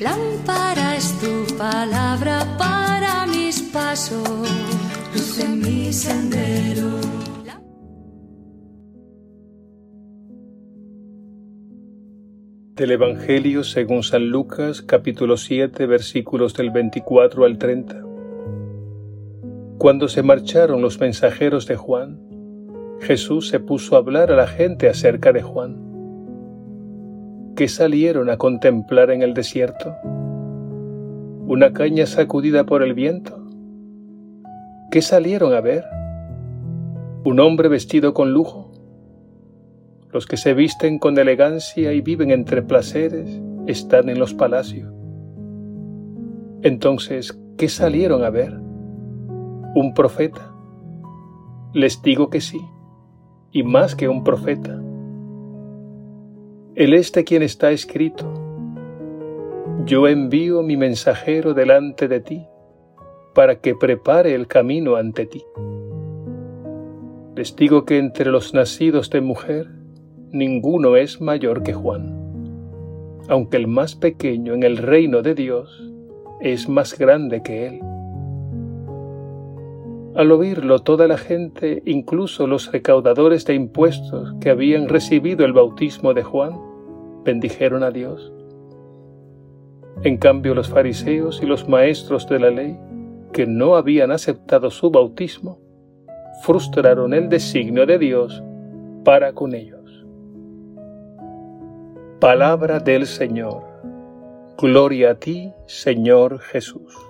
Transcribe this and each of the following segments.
Lámpara es tu palabra para mis pasos, luz en mi sendero. Del Evangelio según San Lucas capítulo 7 versículos del 24 al 30. Cuando se marcharon los mensajeros de Juan, Jesús se puso a hablar a la gente acerca de Juan ¿Qué salieron a contemplar en el desierto? ¿Una caña sacudida por el viento? ¿Qué salieron a ver? ¿Un hombre vestido con lujo? Los que se visten con elegancia y viven entre placeres están en los palacios. Entonces, ¿qué salieron a ver? ¿Un profeta? Les digo que sí, y más que un profeta el este quien está escrito. Yo envío mi mensajero delante de ti, para que prepare el camino ante ti. Les digo que entre los nacidos de mujer, ninguno es mayor que Juan, aunque el más pequeño en el reino de Dios es más grande que él. Al oírlo toda la gente, incluso los recaudadores de impuestos que habían recibido el bautismo de Juan, bendijeron a Dios. En cambio los fariseos y los maestros de la ley, que no habían aceptado su bautismo, frustraron el designio de Dios para con ellos. Palabra del Señor. Gloria a ti, Señor Jesús.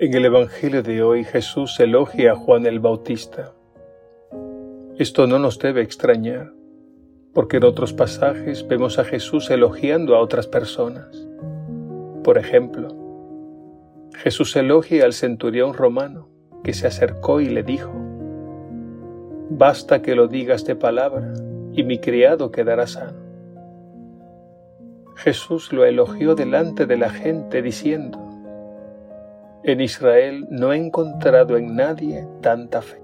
En el Evangelio de hoy Jesús elogia a Juan el Bautista. Esto no nos debe extrañar, porque en otros pasajes vemos a Jesús elogiando a otras personas. Por ejemplo, Jesús elogia al centurión romano que se acercó y le dijo, Basta que lo digas de palabra y mi criado quedará sano. Jesús lo elogió delante de la gente diciendo, en Israel no he encontrado en nadie tanta fe.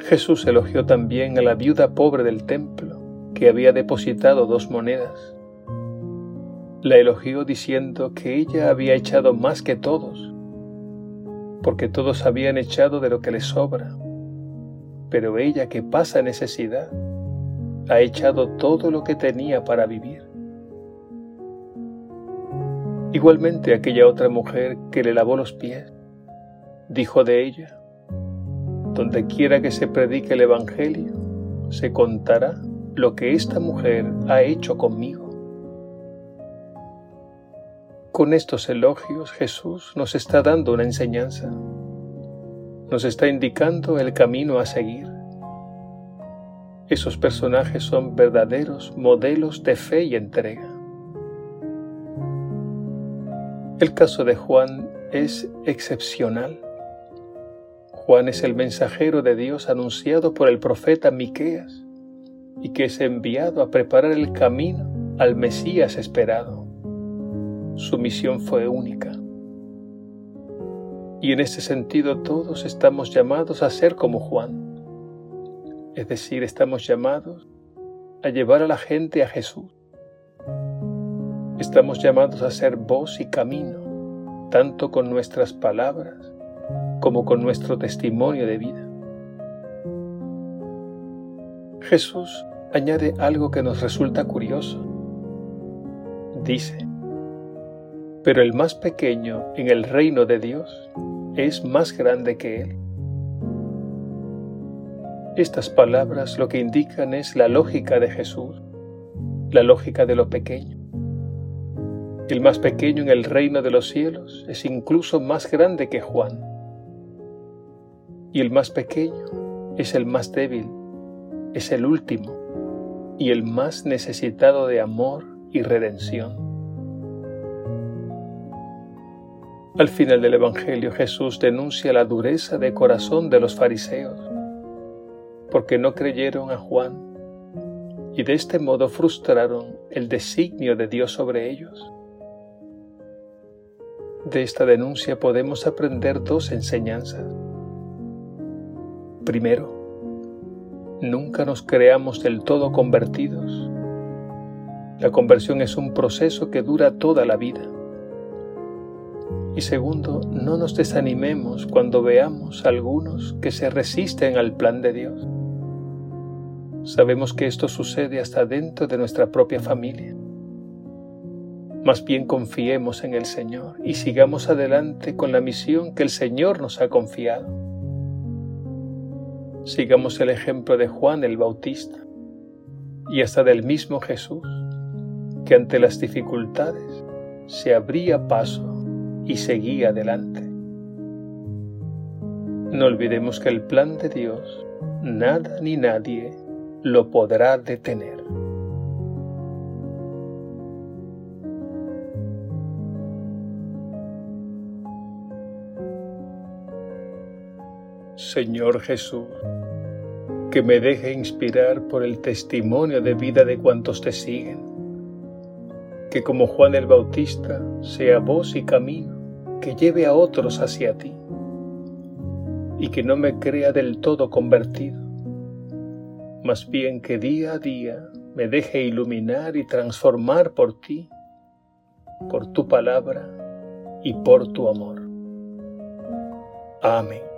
Jesús elogió también a la viuda pobre del templo, que había depositado dos monedas. La elogió diciendo que ella había echado más que todos, porque todos habían echado de lo que les sobra, pero ella que pasa necesidad, ha echado todo lo que tenía para vivir. Igualmente aquella otra mujer que le lavó los pies, dijo de ella, donde quiera que se predique el Evangelio, se contará lo que esta mujer ha hecho conmigo. Con estos elogios Jesús nos está dando una enseñanza, nos está indicando el camino a seguir. Esos personajes son verdaderos modelos de fe y entrega. El caso de Juan es excepcional. Juan es el mensajero de Dios anunciado por el profeta Miqueas y que es enviado a preparar el camino al Mesías esperado. Su misión fue única. Y en este sentido todos estamos llamados a ser como Juan. Es decir, estamos llamados a llevar a la gente a Jesús. Estamos llamados a ser voz y camino, tanto con nuestras palabras como con nuestro testimonio de vida. Jesús añade algo que nos resulta curioso. Dice, pero el más pequeño en el reino de Dios es más grande que él. Estas palabras lo que indican es la lógica de Jesús, la lógica de lo pequeño. El más pequeño en el reino de los cielos es incluso más grande que Juan. Y el más pequeño es el más débil, es el último y el más necesitado de amor y redención. Al final del Evangelio Jesús denuncia la dureza de corazón de los fariseos, porque no creyeron a Juan y de este modo frustraron el designio de Dios sobre ellos. De esta denuncia podemos aprender dos enseñanzas. Primero, nunca nos creamos del todo convertidos. La conversión es un proceso que dura toda la vida. Y segundo, no nos desanimemos cuando veamos a algunos que se resisten al plan de Dios. Sabemos que esto sucede hasta dentro de nuestra propia familia. Más bien confiemos en el Señor y sigamos adelante con la misión que el Señor nos ha confiado. Sigamos el ejemplo de Juan el Bautista y hasta del mismo Jesús, que ante las dificultades se abría paso y seguía adelante. No olvidemos que el plan de Dios, nada ni nadie lo podrá detener. Señor Jesús, que me deje inspirar por el testimonio de vida de cuantos te siguen. Que como Juan el Bautista sea voz y camino que lleve a otros hacia ti. Y que no me crea del todo convertido, más bien que día a día me deje iluminar y transformar por ti, por tu palabra y por tu amor. Amén.